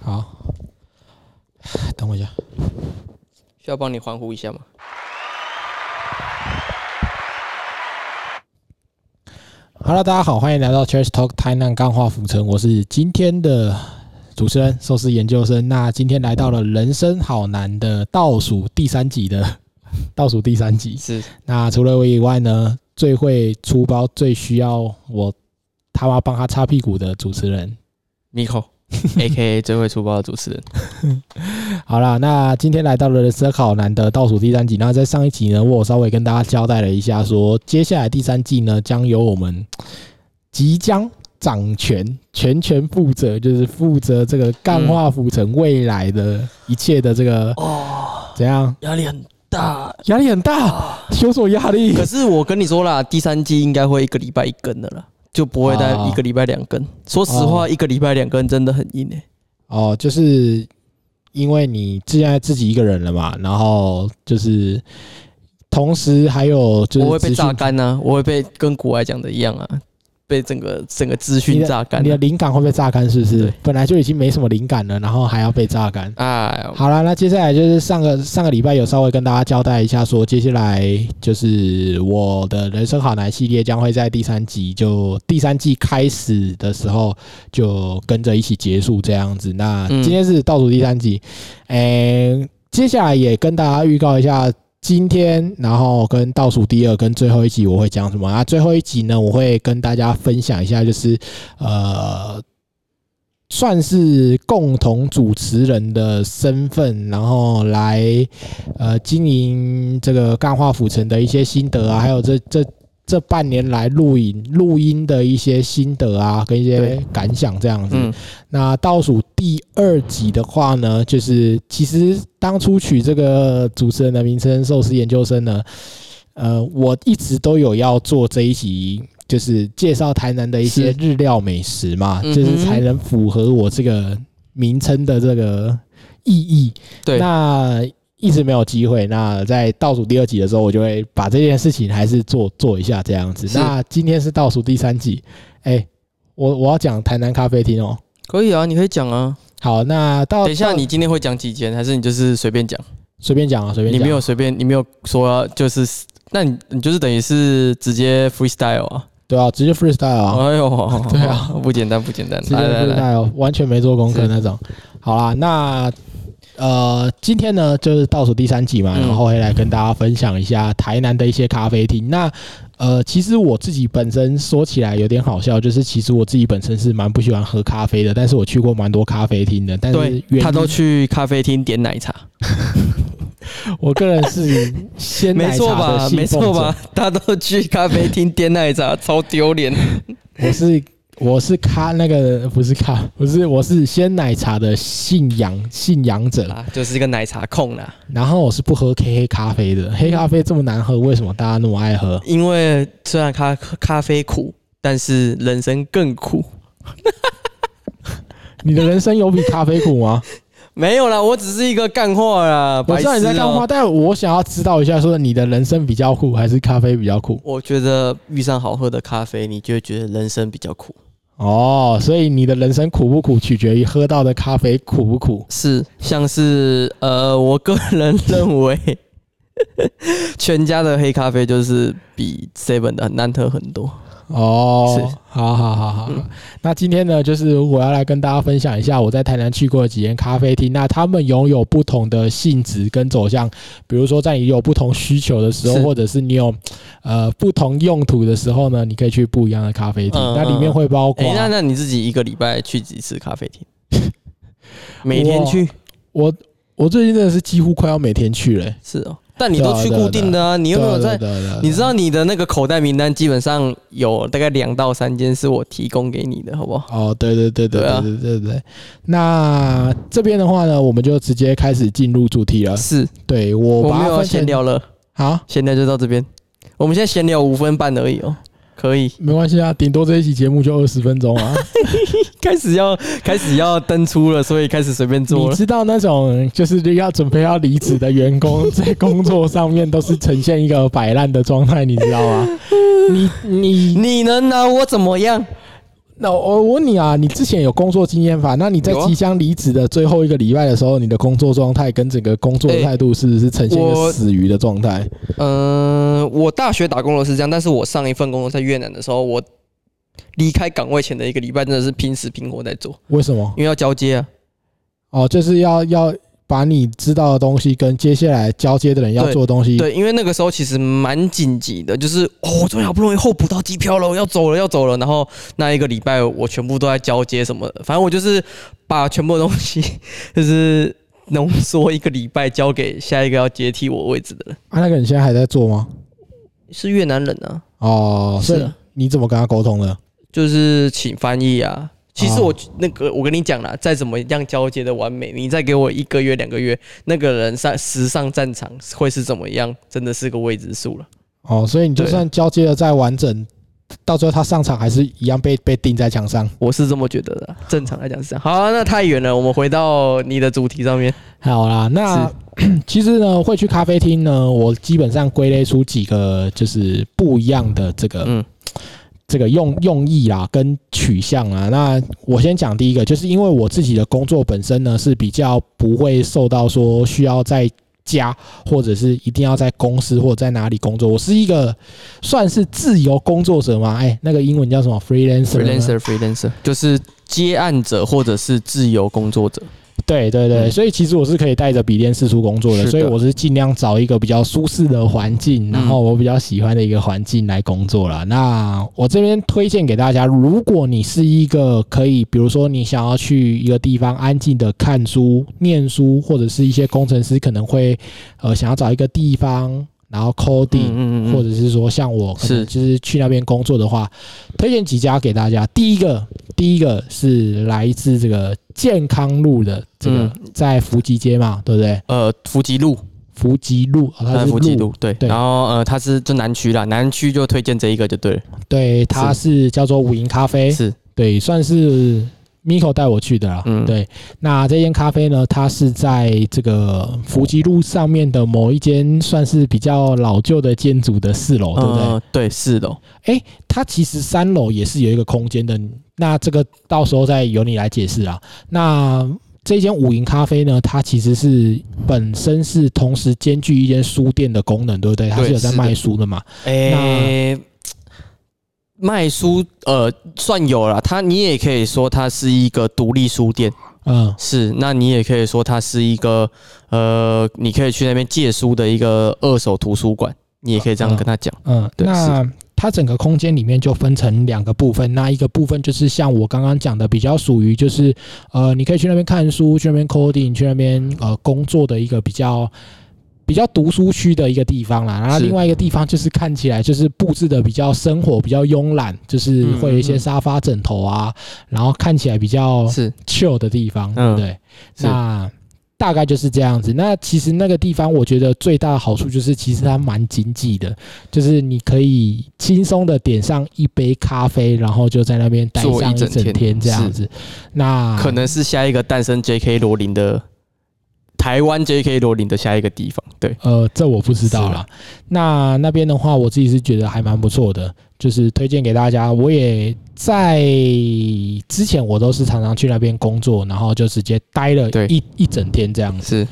好，等我一下。需要帮你欢呼一下吗？Hello，大家好，欢迎来到 Church Talk 台南钢化浮城，我是今天的主持人寿司研究生。那今天来到了人生好难的倒数第三集的 倒数第三集。是那除了我以外呢，最会出包、最需要我他妈帮他擦屁股的主持人。Miko，A K A 最会出包的主持人。好啦，那今天来到了人生好难的倒数第三集。那在上一集呢，我稍微跟大家交代了一下说接下来第三季呢，将由我们即将掌权、全权负责，就是负责这个干化浮城未来的一切的这个、哦，怎样？压力很大。压力很大，有所压力。可是我跟你说啦，第三季应该会一个礼拜一更的啦，就不会再哦一个礼拜两更。说实话，一个礼拜两更真的很硬诶、哦，就是因为你现在自己一个人了嘛，然后就是同时还有就是我会被榨干呢、我会被跟国外讲的一样啊，被整个整个资讯榨干啊。你的灵感会被榨干，是不是？本来就已经没什么灵感了，然后还要被榨干。哎，好了，那接下来就是上个上个礼拜有稍微跟大家交代一下，说接下来就是我的人生好难系列将会在第三集就第三季开始的时候就跟着一起结束这样子。那嗯今天是倒数第三集，诶、接下来也跟大家预告一下。今天，然后跟倒数第二跟最后一集我会讲什么？啊最后一集呢，我会跟大家分享一下，就是呃，算是共同主持人的身份，然后来呃经营这个干化府城的一些心得啊，还有这这这半年来录影录音的一些心得啊，跟一些感想这样子。嗯，那倒数第二集的话呢，就是其实当初取这个主持人的名称“寿司研究生”呢，呃，我一直都有要做这一集，就是介绍台南的一些日料美食嘛，就是才能符合我这个名称的这个意义。对，那一直没有机会。那在倒数第二集的时候，我就会把这件事情还是做做一下这样子。那今天是倒数第三集，哎、我我要讲台南咖啡厅哦。可以啊，你可以讲啊。好，那到等一下，你今天会讲几间，还是你就是随便讲？随便讲啊，随便。你没有随便，你没有说要就是，那你你就是等于是直接 freestyle 啊？对啊，直接 freestyle 啊，哎呦，对啊，不简单不简单。直接，freestyle，完全没做功课那种。好啦，那呃，今天呢就是倒数第三集嘛，嗯然后会来跟大家分享一下台南的一些咖啡厅。那呃，其实我自己本身说起来有点好笑，就是其实我自己本身是蛮不喜欢喝咖啡的，但是我去过蛮多咖啡厅的，但是他都去咖啡厅点奶茶，我个人是鲜没奶茶错吧？没错吧？他都去咖啡厅点奶茶，超丢脸。我是我是咖那个不是咖，不是我是鲜奶茶的信仰信仰者，啊，就是一个奶茶控啦。然后我是不喝黑黑咖啡的，黑咖啡这么难喝，为什么大家那么爱喝？因为虽然咖咖啡苦，但是人生更苦。你的人生有比咖啡苦吗？没有啦，我只是一个干话啦。我知道你在干话，但我想要知道一下，说你的人生比较苦还是咖啡比较苦？我觉得遇上好喝的咖啡，你就会觉得人生比较苦。哦，所以你的人生苦不苦，取决于喝到的咖啡苦不苦。是，像是呃，我个人认为，全家的黑咖啡就是比 Seven 的难喝很多。哦是，好好好好。嗯那今天呢，就是我要来跟大家分享一下我在台南去过的几间咖啡厅。那他们拥有不同的性质跟走向，比如说在你有不同需求的时候，或者是你有呃不同用途的时候呢，你可以去不一样的咖啡厅。嗯那里面会包括哎、那那你自己一个礼拜去几次咖啡厅？每天去我我最近真的是几乎快要每天去了、欸。是哦，但你都去固定的啊，你有没有在？你知道你的那个口袋名单基本上有大概两到三间是我提供给你的，好不好？哦，对对对对对啊对对对对。那这边的话呢，我们就直接开始进入主题了。是对我我没有要把它分成闲聊了，好，闲聊就到这边。我们现在闲聊五分半而已哦，可以没关系啊，顶多这一期节目就二十分钟啊。开始要开始要登出了，所以开始随便做了。你知道那种就是要准备要离职的员工，在工作上面都是呈现一个摆烂的状态，你知道吗？你你你能拿我怎么样？那我我问你啊，你之前有工作经验法？那你在即将离职的最后一个礼拜的时候，你的工作状态跟整个工作态度是不是呈现一个死鱼的状态？嗯、我大学打工的是这样，但是我上一份工作在越南的时候，我离开岗位前的一个礼拜真的是拼死拼活在做，为什么？因为要交接啊。哦，就是要要把你知道的东西跟接下来交接的人要做的东西，对，因为那个时候其实蛮紧急的，就是哦，我终于好不容易候补到机票了，我要走了，要走了。然后那一个礼拜我全部都在交接什么的，反正我就是把全部的东西 就是浓缩一个礼拜交给下一个要接替我位置的人，啊，那个人现在还在做吗？是越南人啊，哦，是啊你怎么跟他沟通的？就是请翻译啊。其实哦我那个，我跟你讲了，再怎么样交接的完美，你再给我一个月、两个月，那个人上时上战场会是怎么样，真的是个未知数了。哦，所以你就算交接的再完整，到最后他上场还是一样被被钉在墙上。我是这么觉得的，正常来讲是这样。好、啊，那太远了，我们回到你的主题上面。好啦，那 其实呢，会去咖啡厅呢，我基本上归类出几个就是不一样的这个、嗯这个用用意啦，跟取向啊。那我先讲第一个，就是因为我自己的工作本身呢是比较不会受到说需要在家或者是一定要在公司或者在哪里工作，我是一个算是自由工作者嘛。哎，那个英文叫什么？freelancer，freelancer，freelancer，就是接案者或者是自由工作者。对对对，嗯。所以其实我是可以带着笔电四处工作的，的。所以我是尽量找一个比较舒适的环境，嗯然后我比较喜欢的一个环境来工作了。那我这边推荐给大家，如果你是一个可以，比如说你想要去一个地方安静的看书、念书，或者是一些工程师可能会呃想要找一个地方，然后 coding，、嗯或者是说像我是。就是去那边工作的话，推荐几家给大家。第一个，第一个是来自这个健康路的这个嗯在福吉街嘛，对不对？呃，福吉路，福吉路，哦、它呃，是福吉路，对。对然后呃，它是就南区啦，南区就推荐这一个就对了。对，它是叫做五营咖啡，是，对，算是 Miko 带我去的啦。嗯对，那这间咖啡呢，它是在这个福吉路上面的某一间算是比较老旧的建筑的四楼，对不对？呃，对，四楼。它其实三楼也是有一个空间的，那这个到时候再由你来解释啊。那这间五营咖啡呢，它其实是本身是同时兼具一间书店的功能，对不对？它是有在卖书的嘛？诶、卖书呃算有了，它你也可以说它是一个独立书店，嗯，是，那你也可以说它是一个呃，你可以去那边借书的一个二手图书馆，你也可以这样跟他讲。嗯，对那它整个空间里面就分成两个部分，那一个部分就是像我刚刚讲的，比较属于就是呃，你可以去那边看书，去那边 coding，去那边呃工作的一个比较。比较读书区的一个地方啦，然后另外一个地方就是看起来就是布置的比较生活、比较慵懒，就是会有一些沙发、枕头啊，然后看起来比较是，chill 的地方，对嗯不对？那大概就是这样子。那其实那个地方，我觉得最大的好处就是，其实它蛮经济的，就是你可以轻松的点上一杯咖啡，然后就在那边待上一整天这样子。那可能是下一个诞生 J.K. 罗琳的台湾 J.K. 罗琳的下一个地方。对，呃，这我不知道是啦。那那边的话，我自己是觉得还蛮不错的，就是推荐给大家。我也在之前我都是常常去那边工作，然后就直接待了对一一整天这样子。是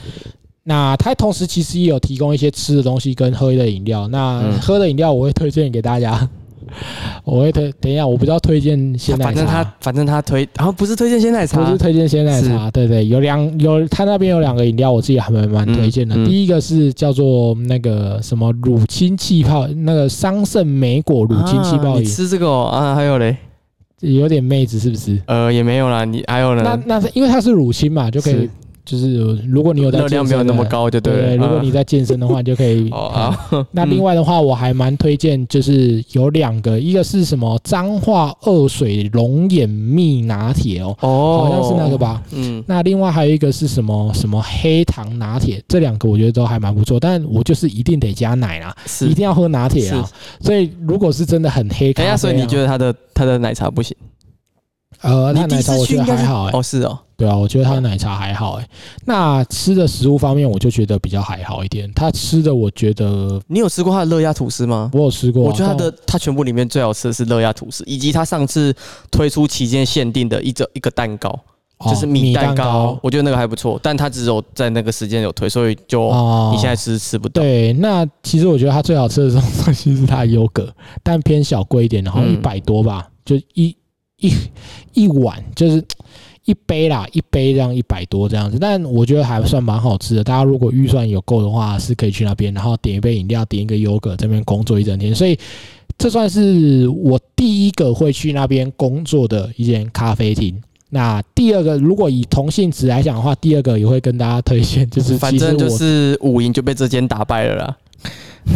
那它同时其实也有提供一些吃的东西跟喝的饮料。那嗯喝的饮料我会推荐给大家，我会推。等一下，我不知道推荐鲜奶茶，反正他反正他推，然后不是推荐鲜奶茶，不是推荐鲜奶茶，对对，有两有他那边有两个饮料，我自己还蛮蛮推荐的。嗯嗯第一个是叫做那个什么乳清气泡，那个桑葚莓果乳清气泡啊你饮，吃这个哦啊？还有嘞，有点妹子是不是？呃，也没有啦。你还有那呢？那那是因为它是乳清嘛，就可以是就是如果你有在热量没有那么高，就对了。如果啊你在健身的话，你就可以 哦嗯啊，那另外的话，我还蛮推荐，就是有两个，一个是什么脏化二水龙眼蜜拿铁哦，哦，好像是那个？吧。嗯，那另外还有一个是什么什么黑糖拿铁，这两个我觉得都还蛮不错，但我就是一定得加奶啦，是一。定要喝拿铁啊。所以如果是真的很黑咖啡、啊，等下，所以你觉得他的他的奶茶不行？呃，你第一它奶茶我觉得还好、欸，哦，是哦，对啊，我觉得他的奶茶还好、欸，那吃的食物方面，我就觉得比较还好一点。他吃的，我觉得你有吃过他的热压吐司吗？我有吃过啊、我觉得他的他全部里面最好吃的是热压吐司，以及他上次推出期间限定的一个一个蛋糕，哦就是米蛋糕，糕我觉得那个还不错，但它只有在那个时间有推，所以就哦你现在吃吃不到。对，那其实我觉得它最好吃的东西是它的优格，但偏小贵一点，然后嗯一百多吧，就一一一碗就是一杯啦，一杯这样一百多这样子，但我觉得还算蛮好吃的。大家如果预算有够的话，是可以去那边，然后点一杯饮料，点一个优格，这边工作一整天，所以。这算是我第一个会去那边工作的一间咖啡厅。那第二个，如果以同性质来讲的话，第二个也会跟大家推荐，就是反正就是五营就被这间打败了啦。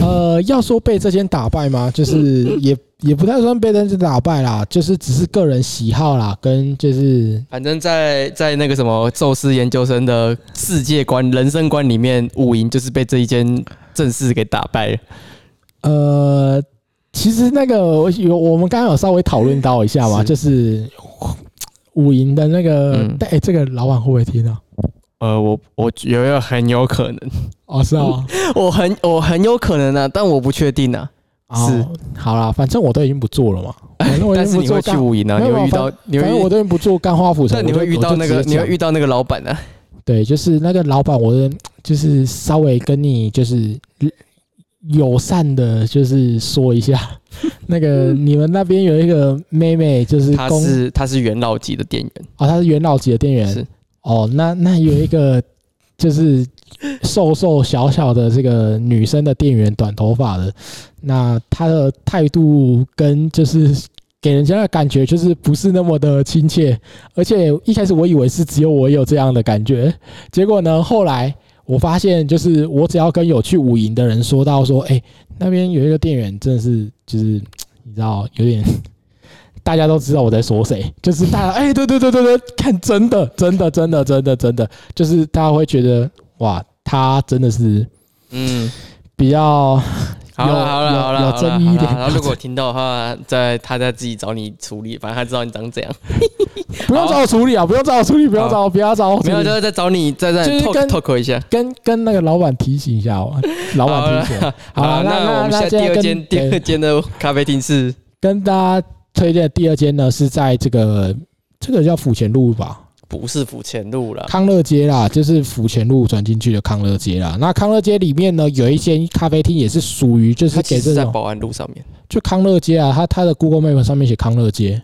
呃，要说被这间打败吗？就是也也不太算被这间打败啦，就是只是个人喜好啦，跟就是反正在，在那个什么宙斯研究生的世界观、人生观里面，五营就是被这一间正式给打败了。呃，其实那个我有我们刚刚有稍微讨论到一下嘛，是就是五营的那个，嗯哎、这个老板会不会听啊？呃，我我觉得很有可能，哦，是啊，我很我很有可能啊，但我不确定啊。是。哦，好啦，反正我都已经不做了嘛，反正我已但经是你会去不做干，五营啊，你会遇到，你反正我都已经不做干花府 城，但你会遇到那个，你会遇到到那个老板啊。对，就是那个老板，我的就是稍微跟你就是友善的，就是说一下，那个你们那边有一个妹妹，就是他公是她是元老级的店员，哦，她是元老级的店员。是。哦，那那有一个就是瘦瘦小小的这个女生的店员，短头发的，那她的态度跟就是。给人家的感觉就是不是那么的亲切，而且一开始我以为是只有我有这样的感觉，结果呢，后来我发现就是我只要跟有去五营的人说到说，哎、那边有一个店员真的是就是你知道有点，大家都知道我在说谁，就是大家哎、对对对对对，看真的真的真的真的真的，就是大家会觉得哇，他真的是嗯，比较有好了好了有好了，有好了争议一点然后如果听到的话，在他在自己找你处理，反正他知道你长怎样。不用找我处理啊，不用找我处理，不用找我，不要找我没有，就，是再找你再再就是 talk 跟 talk 一下。跟跟那个老板提醒一下哦，老板提醒。好好了，那我们现在第二间第二间的咖啡厅是跟大家推荐的第二间呢，是在这个这个叫府前路吧，不是府前路了？康乐街啦，就是府前路转进去的康乐街啦。那康乐街里面呢，有一间咖啡厅也是属于就是它其给这种实在保安路上面，就康乐街啊，它它的 Google Map 上面写康乐街，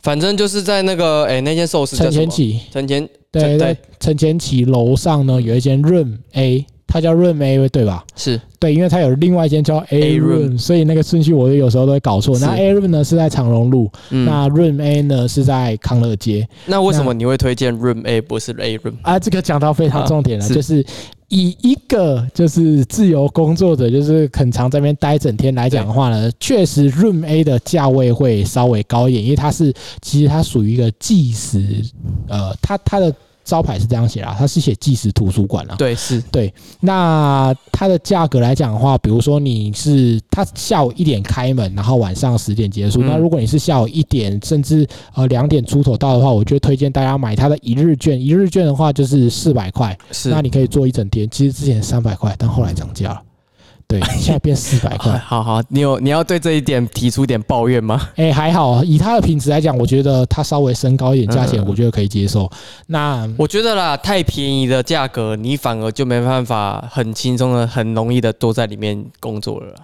反正就是在那个哎那间寿司叫什么？陈前起，陈前对对对，陈前起楼上呢有一间 Room A，它叫润 A 对吧？是对，因为它有另外一间叫 A Room，Room 所以那个顺序我有时候都会搞错。那 A Room 呢是在长荣路，嗯，那 Room A 呢是在康乐街。那为什么你会推荐 Room A 不是 A Room？啊，这个讲到非常重点了，啊是就是以一个就是自由工作者，就是很常在那边待整天来讲的话呢，确实 Room A 的价位会稍微高一点，因为它是其实它属于一个计时，呃，它它的招牌是这样写啦，它是写计时图书馆啦。对，是对那它的价格来讲的话，比如说你是它下午一点开门，然后晚上十点结束。嗯那如果你是下午一点甚至呃两点出头到的话，我就推荐大家买它的一日券。一日券的话就是四百块，是。那你可以做一整天。其实之前三百块，但后来涨价了，对，现在变四百哎块。好好，你有你要对这一点提出一点抱怨吗？哎、还好，以它的品质来讲，我觉得它稍微升高一点价钱，嗯我觉得可以接受。那我觉得啦，太便宜的价格，你反而就没办法很轻松的、很容易的都在里面工作了啦。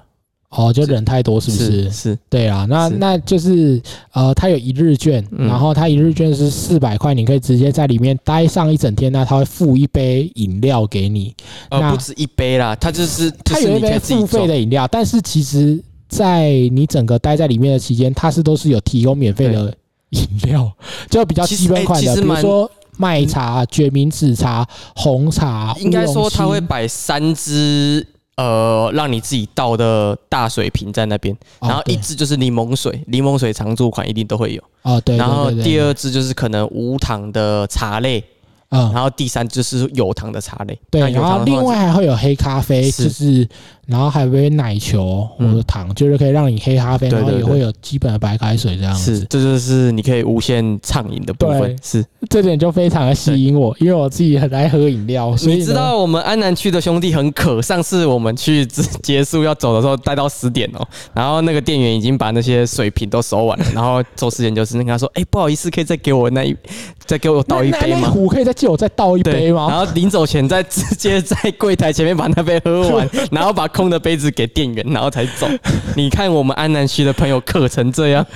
哦，就人太多是不是？是是，对啊，那那就是呃，它有一日券，嗯然后它一日券是四百块，你可以直接在里面待上一整天，那它会付一杯饮料给你，呃，那不止一杯啦，它就是就它有一杯付费。的饮料，但是其实，在你整个待在里面的期间，它是都是有提供免费的 饮料，就比较基本款的，比如说麦茶、决明子茶、红茶，应该说乌龙青它会摆三支呃让你自己倒的大水瓶在那边，哦然后一对支就是柠檬水，柠檬水常驻款一定都会有。哦对，对然后第二支就是可能无糖的茶类，嗯，然后第三就是有糖的茶类。对，然后另外还会有黑咖啡，是就是然后还有杯奶球或者嗯糖，就是可以让你黑咖啡，然后也会有基本的白开水这样子是，这就是你可以无限畅饮的部分。是，这点就非常的吸引我，因为我自己很爱喝饮料，所以你知道我们安南区的兄弟很渴，上次我们去结结束要走的时候，待到十点哦，然后那个店员已经把那些水瓶都收完了，然后周世贤就是跟他说，哎、不好意思，可以再给我那一，再给我倒一杯吗？那可以再借我再倒一杯吗然？后临走前再直接在柜台前面把那杯喝完，然后把空的杯子给店员，然后才走。你看我们安南区的朋友渴成这样，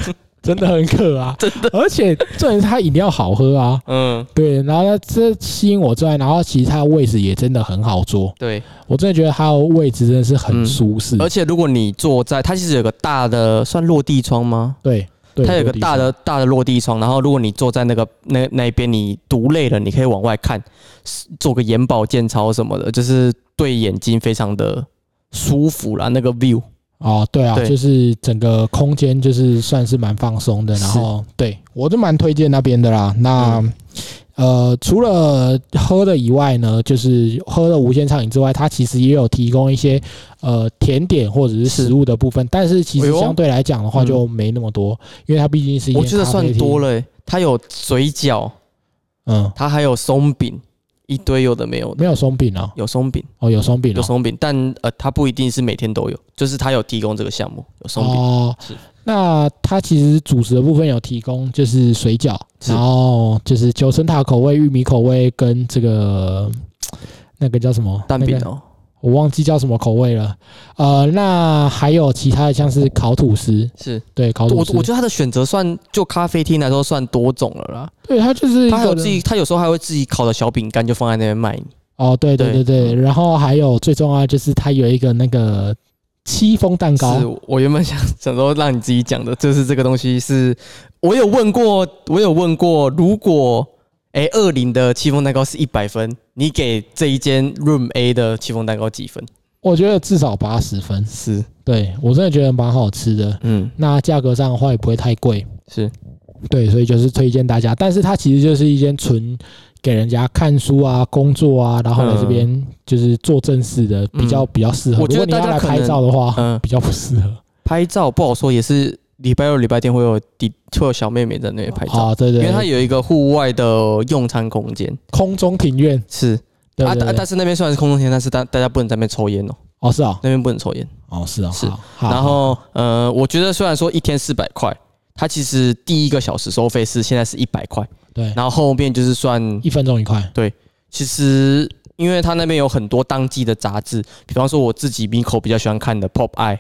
真的很渴啊，真的。而且重点是它饮料好喝啊，嗯，对，然后呢，这吸引我之外，然后其实它的位置也真的很好坐，对。我真的觉得它的位置真的是很嗯舒适，而且如果你坐在，它其实有个大的算落地窗吗？对对，它有个大的大的落地窗，然后如果你坐在那个那那一边，你读累了，你可以往外看，做个眼保健操什么的，就是对眼睛非常的舒服啦。那个 view，哦，对啊，对就是整个空间就是算是蛮放松的，然后对我就蛮推荐那边的啦。那、嗯呃，除了喝的以外呢，就是喝的无限畅饮之外，它其实也有提供一些呃甜点或者是食物的部分，但是其实相对来讲的话嗯就没那么多，因为它毕竟是一间我觉得算多，了、欸。它有水饺，嗯，它还有松饼，一堆有的没有的，没有松饼啊，有松饼，哦有松饼哦，有松饼，但呃，它不一定是每天都有，就是它有提供这个项目，有松饼。哦是，那它其实主食的部分有提供，就是水饺，是。然后就是九层塔口味、玉米口味跟这个那个叫什么？蛋饼哦，我忘记叫什么口味了。呃，那还有其他的像是烤吐司，是。对，烤我吐司，我觉得它的选择算就咖啡厅来说算多种了啦。对它就是他有自己，他有时候还会自己烤的小饼干，就放在那边卖你。哦，对对对。对对，然后还有最重要的就是它有一个那个戚风蛋糕，是我原本想想说让你自己讲的，就是这个东西是，我有问过，我有问过，如果哎二零的戚风蛋糕是一百分，你给这一间 Room A 的戚风蛋糕几分？我觉得至少八十分，是，对我真的觉得蛮好吃的。嗯，那价格上的话也不会太贵，是，对，所以就是推荐大家。但是它其实就是一间纯给人家看书啊、工作啊，然后来这边就是做正事的，比较比较适合。嗯我觉得如果你家来拍照的话，嗯，比较不适合。拍照不好说，也是礼拜六、礼拜天会有弟会有小妹妹在那边拍照，啊，对对，因为它有一个户外的用餐空间，空中庭院，是。啊，但但是那边虽然是空中间，但是大大家不能在那边抽烟哦，哦是啊，那边不能抽烟。哦是啊，是。好，然后呃，我觉得虽然说一天四百块，它其实第一个小时收费是现在是一百块，对，然后后面就是算，一分钟一块，对。其实因为它那边有很多当季的杂志，比方说我自己 Miko 比较喜欢看的 Pop Eye，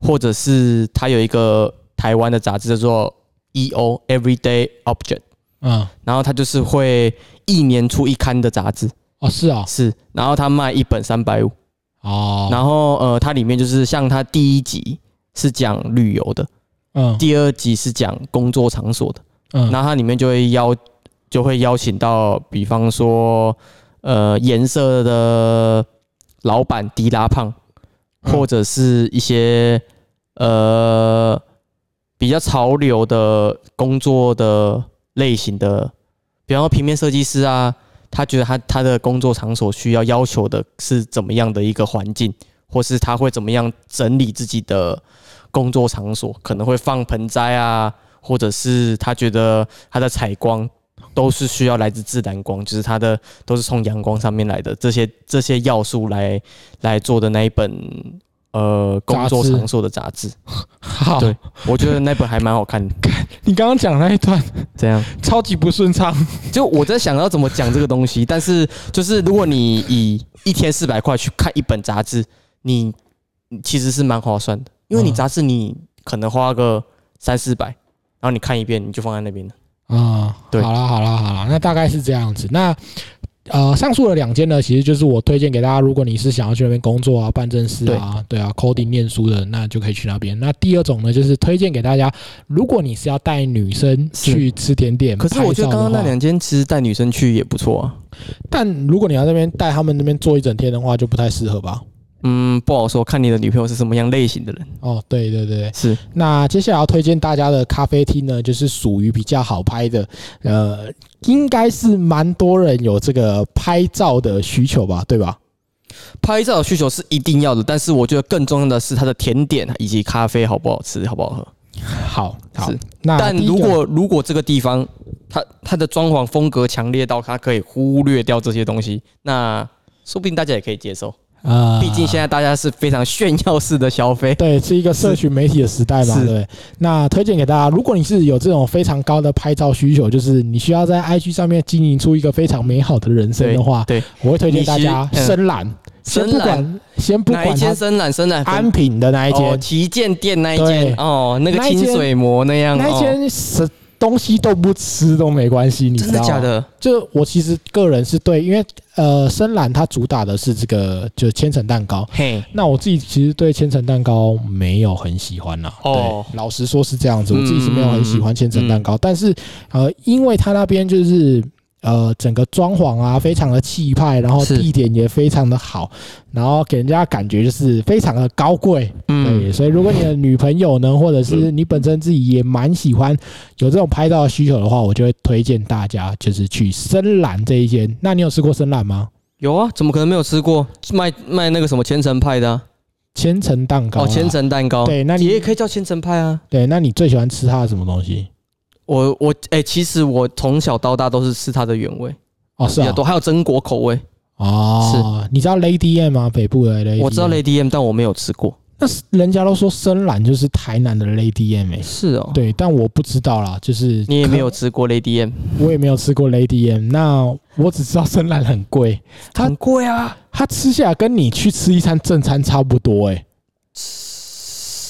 或者是它有一个台湾的杂志叫做 EO Everyday Object，嗯，然后它就是会一年出一刊的杂志，哦是啊，是，然后它卖一本三百五，哦，然后呃，它里面就是像它第一集是讲旅游的，嗯。第二集是讲工作场所的，嗯，然后它里面就会邀就会邀请到，比方说呃颜色的老板迪拉胖，嗯。或者是一些呃比较潮流的工作的类型的，比方说平面设计师啊，他觉得他他的工作场所需要要求的是怎么样的一个环境，或是他会怎么样整理自己的工作场所，可能会放盆栽啊，或者是他觉得他的采光都是需要来自自然光，就是它的都是从阳光上面来的这些这些要素来来做的那一本呃工作场所的杂志。好，对我觉得那本还蛮好看的。你刚刚讲那一段怎样，超级不顺畅，就我在想要怎么讲这个东西，但是就是如果你以一天四百块去看一本杂志，你你其实是蛮划算的，因为你嗯杂志你可能花个三四百，然后你看一遍你就放在那边了。啊，对好啦好啦好啦，那大概是这样子。那呃，上述的两间呢，其实就是我推荐给大家，如果你是想要去那边工作啊、办正事啊，对啊，coding 念书的，那就可以去那边。那第二种呢，就是推荐给大家，如果你是要带女生去吃甜点，可是我觉得刚刚那两间其实带女生去也不错啊。但如果你要那边带他们那边坐一整天的话，就不太适合吧？嗯，不好说，看你的女朋友是什么样类型的人。哦，对对对，是，那接下来要推荐大家的咖啡厅呢，就是属于比较好拍的，呃，应该是蛮多人有这个拍照的需求吧，对吧？拍照的需求是一定要的，但是我觉得更重要的是它的甜点以及咖啡好不好吃，好不好喝。好，好是，那但如果如果这个地方它它的装潢风格强烈到它可以忽略掉这些东西，那说不定大家也可以接受。啊。毕竟现在大家是非常炫耀式的消费。对，是一个社群媒体的时代嘛，对。那推荐给大家，如果你是有这种非常高的拍照需求，就是你需要在 IG 上面经营出一个非常美好的人生的话，对，我会推荐大家深蓝。先不深蓝。管，先不哪一管它间深蓝深蓝安品的那一哦，间，旗舰店那一对。间哦，那个清水模那样，那一哦间什东西都不吃都没关系，你知道吗？的假的？就我其实个人是对，因为呃，深蓝它主打的是这个就是千层蛋糕。嘿，那我自己其实对千层蛋糕没有很喜欢啦。哦对，老实说是这样子，嗯我自己是没有很喜欢千层蛋糕，但是呃，因为它那边就是。呃，整个装潢啊，非常的气派，然后地点也非常的好，然后给人家感觉就是非常的高贵，对，嗯，所以如果你的女朋友呢，或者是你本身自己也蛮喜欢有这种拍照的需求的话，我就会推荐大家就是去深蓝这一间。那你有吃过深蓝吗？有啊，怎么可能没有吃过卖卖那个什么千层派的啊？千层蛋糕、哦，千。层蛋糕，对，那你也可以叫千层派啊。对，那你最喜欢吃它的什么东西？我我哎、其实我从小到大都是吃它的原味哦，是啊，比较多，还有榛果口味。哦，你知道 Lady M 吗？北部的 Lady，我知道 Lady M，但我没有吃过。那是人家都说深蓝就是台南的 Lady M 欸是哦，对，但我不知道啦，就是你也没有吃过 Lady M，我也没有吃过 Lady M。那我只知道深蓝很贵，它很贵啊。它吃下来跟你去吃一餐正餐差不多哎、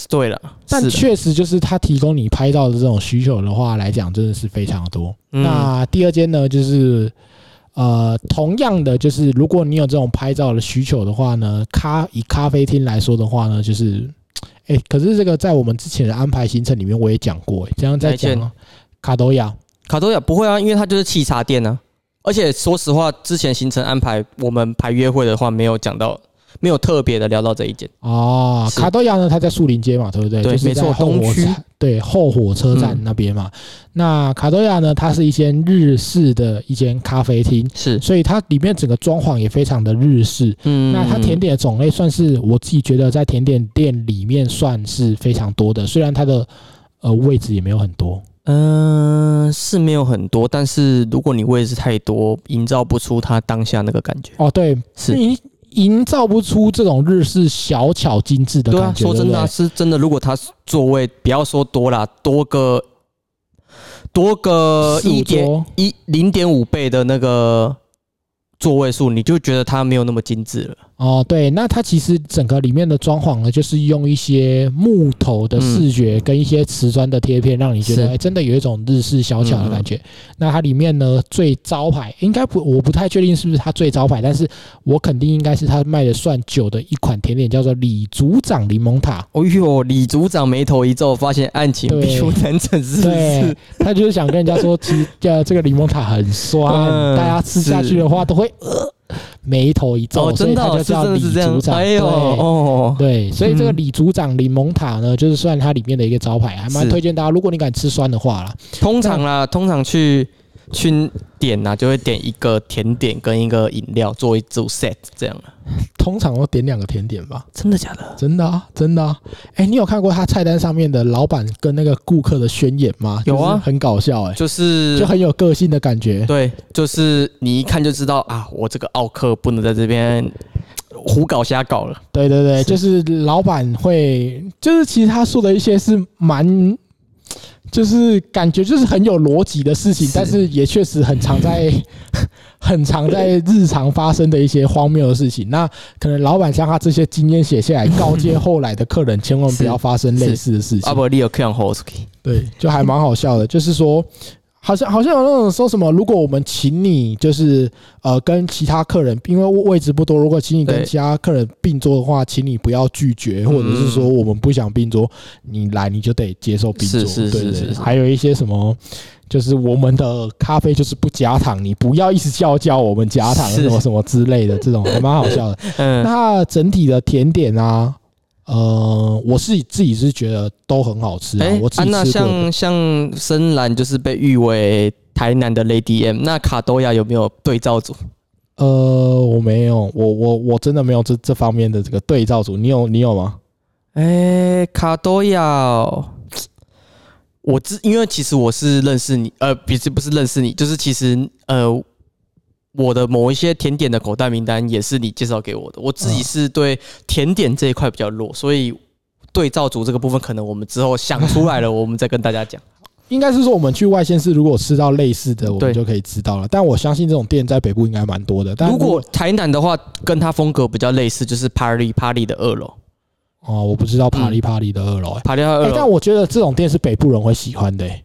对了，但确实就是它提供你拍照的这种需求的话来讲，真的是非常多。嗯。那第二间呢，就是呃，同样的，就是如果你有这种拍照的需求的话呢，咖以咖啡厅来说的话呢，就是，哎、可是这个在我们之前的安排行程里面我也讲过、诶这样再讲卡多亚。卡多亚。不会啊，因为它就是气茶店呢、而且说实话，之前行程安排我们排约会的话，没有讲到，没有特别的聊到这一件。哦，卡多亚呢，它在树林街嘛，对不对？对就是在没错后火东区车对后火车站嗯那边嘛。那卡多亚呢，它是一间日式的一间咖啡厅，是，所以它里面整个装潢也非常的日式。嗯那它甜点的种类算是我自己觉得在甜点店里面算是非常多的，虽然它的呃位置也没有很多。嗯、是没有很多，但是如果你位置太多，营造不出它当下那个感觉。哦，对，是营营造不出这种日式小巧精致的对啊。说真的、啊、是真的。如果它座位不要说多啦，多个多个一点一零点五倍的那个座位数，你就觉得它没有那么精致了。哦，对，那它其实整个里面的装潢呢，就是用一些木头的视觉跟一些瓷砖的贴片，让你觉得真的有一种日式小巧的感觉。那它里面呢，最招牌应该不，我不太确定是不是它最招牌，但是我肯定应该是它卖的算久的一款甜点，叫做李组长柠檬塔。哦呦，李组长眉头一皱，发现案情对并不难整，是不对是？，他就是想跟人家说，其实呃这个柠檬塔很酸，嗯大家吃下去的话都会呃眉头一皱，所以他就叫李组。长。哎呦，对哦，对，所以这个嗯李组长柠檬塔呢，就是算它里面的一个招牌，还蛮推荐大家。如果你敢吃酸的话啦，通常啦，通常去去点呐、就会点一个甜点跟一个饮料做一组 set 这样啊。通常都点两个甜点吧。真的假的？真的啊，真的啊。哎，你有看过他菜单上面的老板跟那个顾客的宣言吗？有啊就是很搞笑哎、就是就很有个性的感觉。对，就是你一看就知道啊，我这个奥克不能在这边胡搞瞎搞了。对对对，是就是老板会，就是其实他说的一些是蛮，就是感觉就是很有逻辑的事情，是但是也确实很常在 很常在日常发生的一些荒谬的事情。那可能老板将他这些经验写下来，告诫后来的客人千万不要发生类似的事情阿。伯利有看 h o s k 对，就还蛮好笑的，就是说。好像好像有那种说什么，如果我们请你就是呃跟其他客人，因为位置不多，如果请你跟其他客人并桌的话，请你不要拒绝，或者是说我们不想并桌，你来你就得接受并桌。是是对对还有一些什么。就是我们的咖啡就是不加糖，你不要一直叫叫我们加糖什么什么之类的，这种还蛮好笑的。嗯，那整体的甜点啊，呃，我是自己是觉得都很好吃啊哎，，我那。像像深蓝就是被誉为台南的 Lady M，那卡多亚有没有对照组？呃，我没有，我我我真的没有这这方面的这个对照组，你有你有吗？哎、卡多亚哦，我知，因为其实我是认识你，呃，不是不是认识你，就是其实呃，我的某一些甜点的口袋名单也是你介绍给我的。我自己嗯是对甜点这一块比较弱，所以对照组这个部分，可能我们之后想出来了，我们再跟大家讲。应该是说我们去外县市，如果吃到类似的，我们就可以知道了。但我相信这种店在北部应该蛮多的。但如果台南的话，跟它风格比较类似，就是 Party Party 的二楼哦，我不知道帕利帕利的二楼、欸，，Party 二哎、楼。但我觉得这种店是北部人会喜欢的、欸。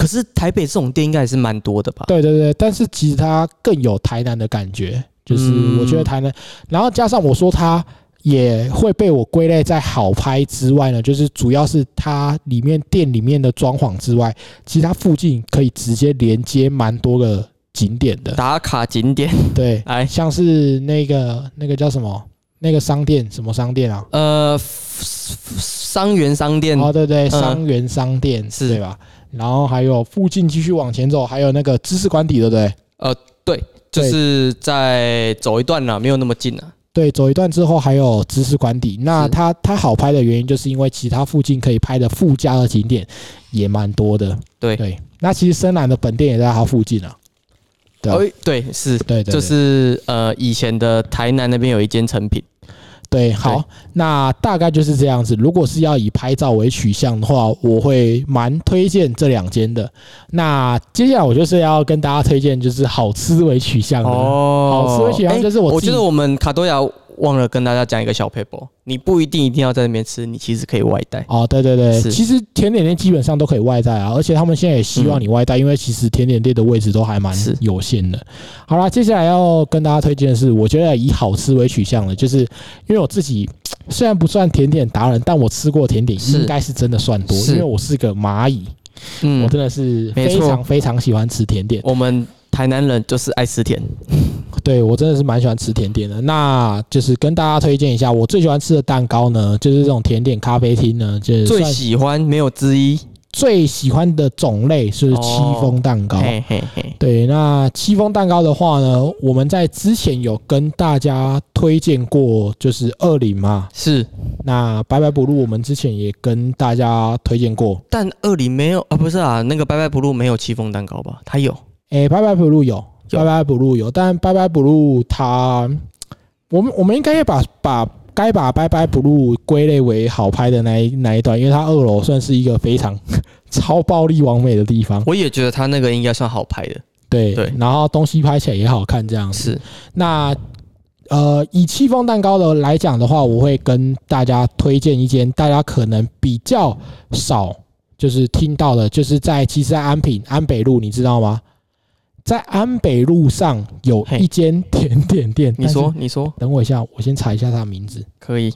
可是台北这种店应该也是蛮多的吧？对对对，但是其实它更有台南的感觉，就是嗯。我觉得台南，然后加上我说它也会被我归类在好拍之外呢，就是主要是它里面店里面的装潢之外，其实它附近可以直接连接蛮多个景点的，打卡景点，对，哎，像是那个那个叫什么那个商店，什么商店啊？呃，商园商店，哦，对对，嗯。商园商店是。对吧？然后还有附近继续往前走，还有那个知识馆底，对不对？呃，对就是在走一段了，没有那么近了。对，走一段之后还有知识馆底。那它它好拍的原因，就是因为其他附近可以拍的附加的景点也蛮多的。对对，那其实深蓝的本店也在它附近啊。对对，是，对对，对就是呃，以前的台南那边有一间成品，对，好，那大概就是这样子。如果是要以拍照为取向的话，我会蛮推荐这两间的。那接下来我就是要跟大家推荐，就是好吃为取向的。哦好吃为取向哎就是我我觉得我们卡多亚忘了跟大家讲一个小 paper，你不一定一定要在那边吃，你其实可以外带。哦，对对对，其实甜点店基本上都可以外带啊，而且他们现在也希望你外带，因为其实甜点店的位置都还蛮有限的。好啦，接下来要跟大家推荐的是，我觉得以好吃为取向的，就是因为我自己虽然不算甜点达人，但我吃过甜点应该是真的算多，是。因为我是个蚂蚁，嗯。我，真的是非常非常喜欢吃甜点。我们台南人就是爱吃甜，对我真的是蛮喜欢吃甜点的。那就是跟大家推荐一下，我最喜欢吃的蛋糕呢，就是这种甜点咖啡厅呢，就是最喜欢没有之一。最喜欢的种类是戚风蛋糕。嘿嘿嘿，对，那戚风蛋糕的话呢，我们在之前有跟大家推荐过，就是二零嘛。是，那白白不露我们之前也跟大家推荐过，但二零没有啊，不是啊，那个白白不露没有戚风蛋糕吧？它有，诶、白白不露有，有白白补露有，但拜拜 blue 它，我们我们应该也把把该把拜拜 blue 归类为好拍的那一那一段，因为它二楼算是一个非常 超暴力完美的地方。我也觉得它那个应该算好拍的。对对然后东西拍起来也好看，这样子。是，那呃，以戚风蛋糕的来讲的话，我会跟大家推荐一间大家可能比较少就是听到的，就是在其实，在安平安北路，你知道吗？在安北路上有一间甜点店。你说你说等我一下，我先查一下它的名字。可以。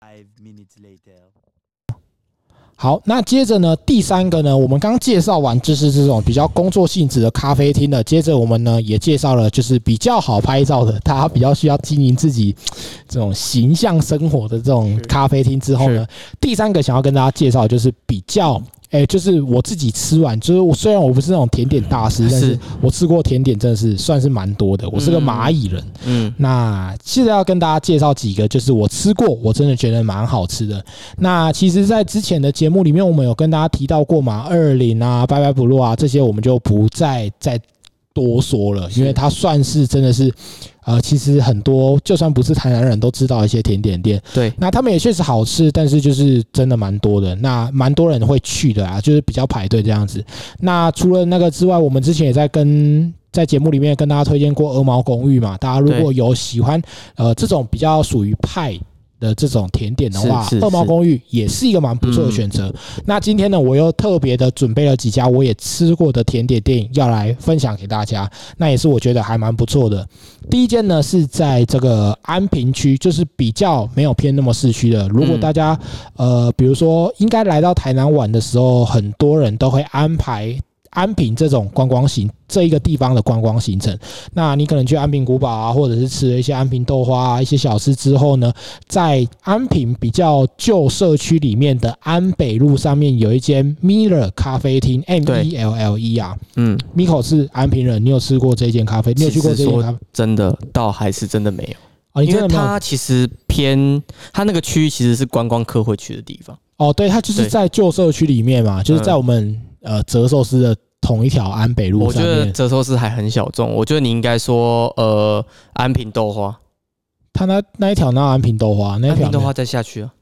Five minutes later. 好，那接着呢，第三个呢，我们刚介绍完就是这种比较工作性质的咖啡厅的，接着我们呢也介绍了就是比较好拍照的，大家比较需要经营自己这种形象生活的这种咖啡厅之后呢，第三个想要跟大家介绍的就是比较。哎、就是我自己吃完，就是我虽然我不是那种甜点大师，但是是我吃过甜点真的是算是蛮多的。我是个嗯蚂蚁人，嗯，那现在要跟大家介绍几个，就是我吃过，我真的觉得蛮好吃的。那其实，在之前的节目里面，我们有跟大家提到过嘛，二零啊、拜拜不落啊这些，我们就不再再多说了，因为它算是真的是，呃，其实很多就算不是台南人都知道一些甜点店，对，那他们也确实好吃，但是就是真的蛮多的，那蛮多人会去的啊，就是比较排队这样子。那除了那个之外，我们之前也在跟在节目里面跟大家推荐过鹅毛公寓嘛，大家如果有喜欢呃这种比较属于派的这种甜点的话二毛公寓也是一个蛮不错的选择。那今天呢，我又特别的准备了几家我也吃过的甜点店要来分享给大家，那也是我觉得还蛮不错的。第一间呢是在这个安平区，就是比较没有偏那么市区的。如果嗯大家、呃，比如说应该来到台南玩的时候，很多人都会安排。安平这种观光行这一个地方的观光行程，那你可能去安平古堡啊，或者是吃了一些安平豆花啊一些小吃之后呢，在安平比较旧社区里面的安北路上面有一间 Miller 咖啡厅，M E L L E 啊嗯，，Miko 是安平人，你有吃过这间咖啡？你有去过这间咖啡？真的，倒还是真的没有，哦，你因为它其实偏，它那个区域其实是观光客会去的地方。哦，对，它就是在旧社区里面嘛，就是在嗯我们呃折寿司的同一条安北路我觉上面。得折寿司还很小众，我觉得你应该说呃安平豆花，他那那一条那安平豆花那一条豆花再下去啊。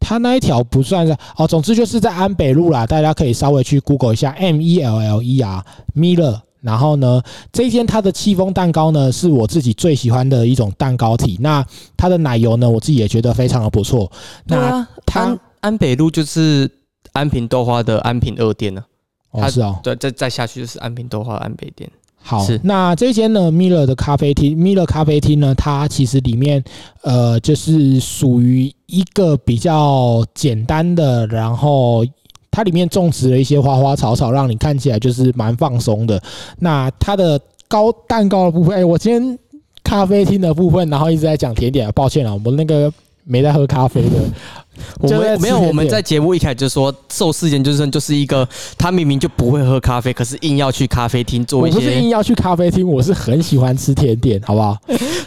它那一条不算是哦，总之就是在安北路啦，大家可以稍微去 Google 一下 M E L L E R Miller。然后呢，这一间它的戚风蛋糕呢，是我自己最喜欢的一种蛋糕体。那它的奶油呢，我自己也觉得非常的不错。那它安安北路就是安平豆花的安平二店呢、哦，它是哦，对，再再下去就是安平豆花的安北店。好是，那这间呢，Miller 的咖啡厅，Miller 咖啡厅呢，它其实里面呃，就是属于一个比较简单的，然后它里面种植了一些花花草草，让你看起来就是蛮放松的。那它的高蛋糕的部分，哎、我今天咖啡厅的部分，然后一直在讲甜点，抱歉啊，我们那个没在喝咖啡的，我们没有，我们在节目一开始就说寿司研究生就是一个他明明就不会喝咖啡，可是硬要去咖啡厅做一我不是硬，要去咖啡厅，我是很喜欢吃甜点，好不好？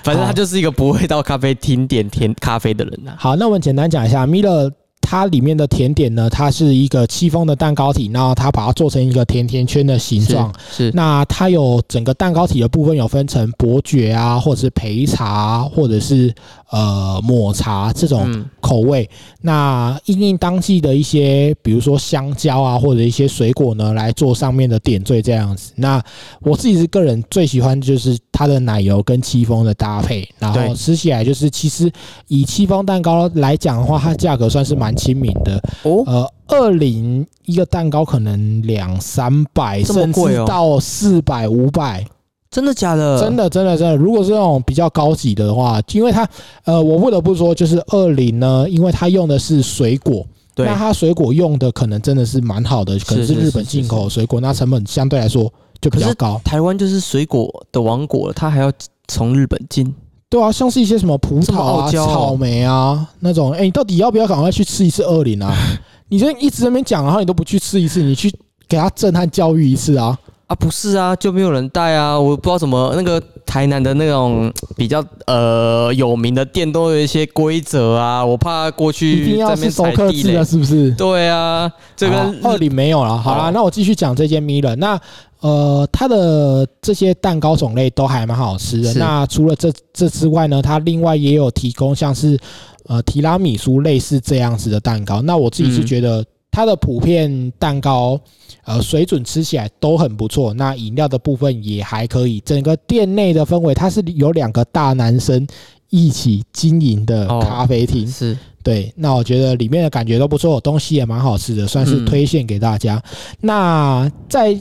反正他就是一个不会到咖啡厅点甜咖啡的人呐、啊。好，那我们简单讲一下米勒。它里面的甜点呢，它是一个戚风的蛋糕体，然后它把它做成一个甜甜圈的形状。是是那它有整个蛋糕体的部分有分成伯爵啊，或者是焙茶，或者是呃抹茶这种嗯口味。那因应当季的一些，比如说香蕉啊，或者一些水果呢，来做上面的点缀这样子。那我自己是个人最喜欢就是它的奶油跟戚风的搭配，然后吃起来就是其实以戚风蛋糕来讲的话，它价格算是蛮亲民的。哦，呃，二零一个蛋糕可能两三百，甚至到四百、五百。真的假的？真的，真的，真的。如果是那种比较高级的话，因为它，呃，我不得不说，就是二零呢，因为它用的是水果，对那它水果用的可能真的是蛮好的，可能是是日本进口水果，那成本相对来说就比较高。台湾就是水果的王国了，它还要从日本进。对啊，像是一些什么葡萄啊、草莓啊那种，哎、你到底要不要赶快去吃一次二零啊？你这一直在那边讲，然后你都不去吃一次，你去给他震撼教育一次啊！啊，不是啊，就没有人带啊！我不知道怎么那个台南的那种比较呃有名的店都有一些规则啊，我怕过去一定要在那边是熟踩地雷客制的，。是不是？对啊，这个二里没有了。好啦，好那我继续讲这间米勒。那呃，它的这些蛋糕种类都还蛮好吃的。那除了这这之外呢，它另外也有提供像是呃提拉米苏类似这样子的蛋糕。那我自己是嗯觉得它的普遍蛋糕。呃，水准吃起来都很不错。那饮料的部分也还可以。整个店内的氛围，它是有两个大男生一起经营的哦咖啡厅。是对，那我觉得里面的感觉都不错，东西也蛮好吃的，算是嗯推荐给大家。那在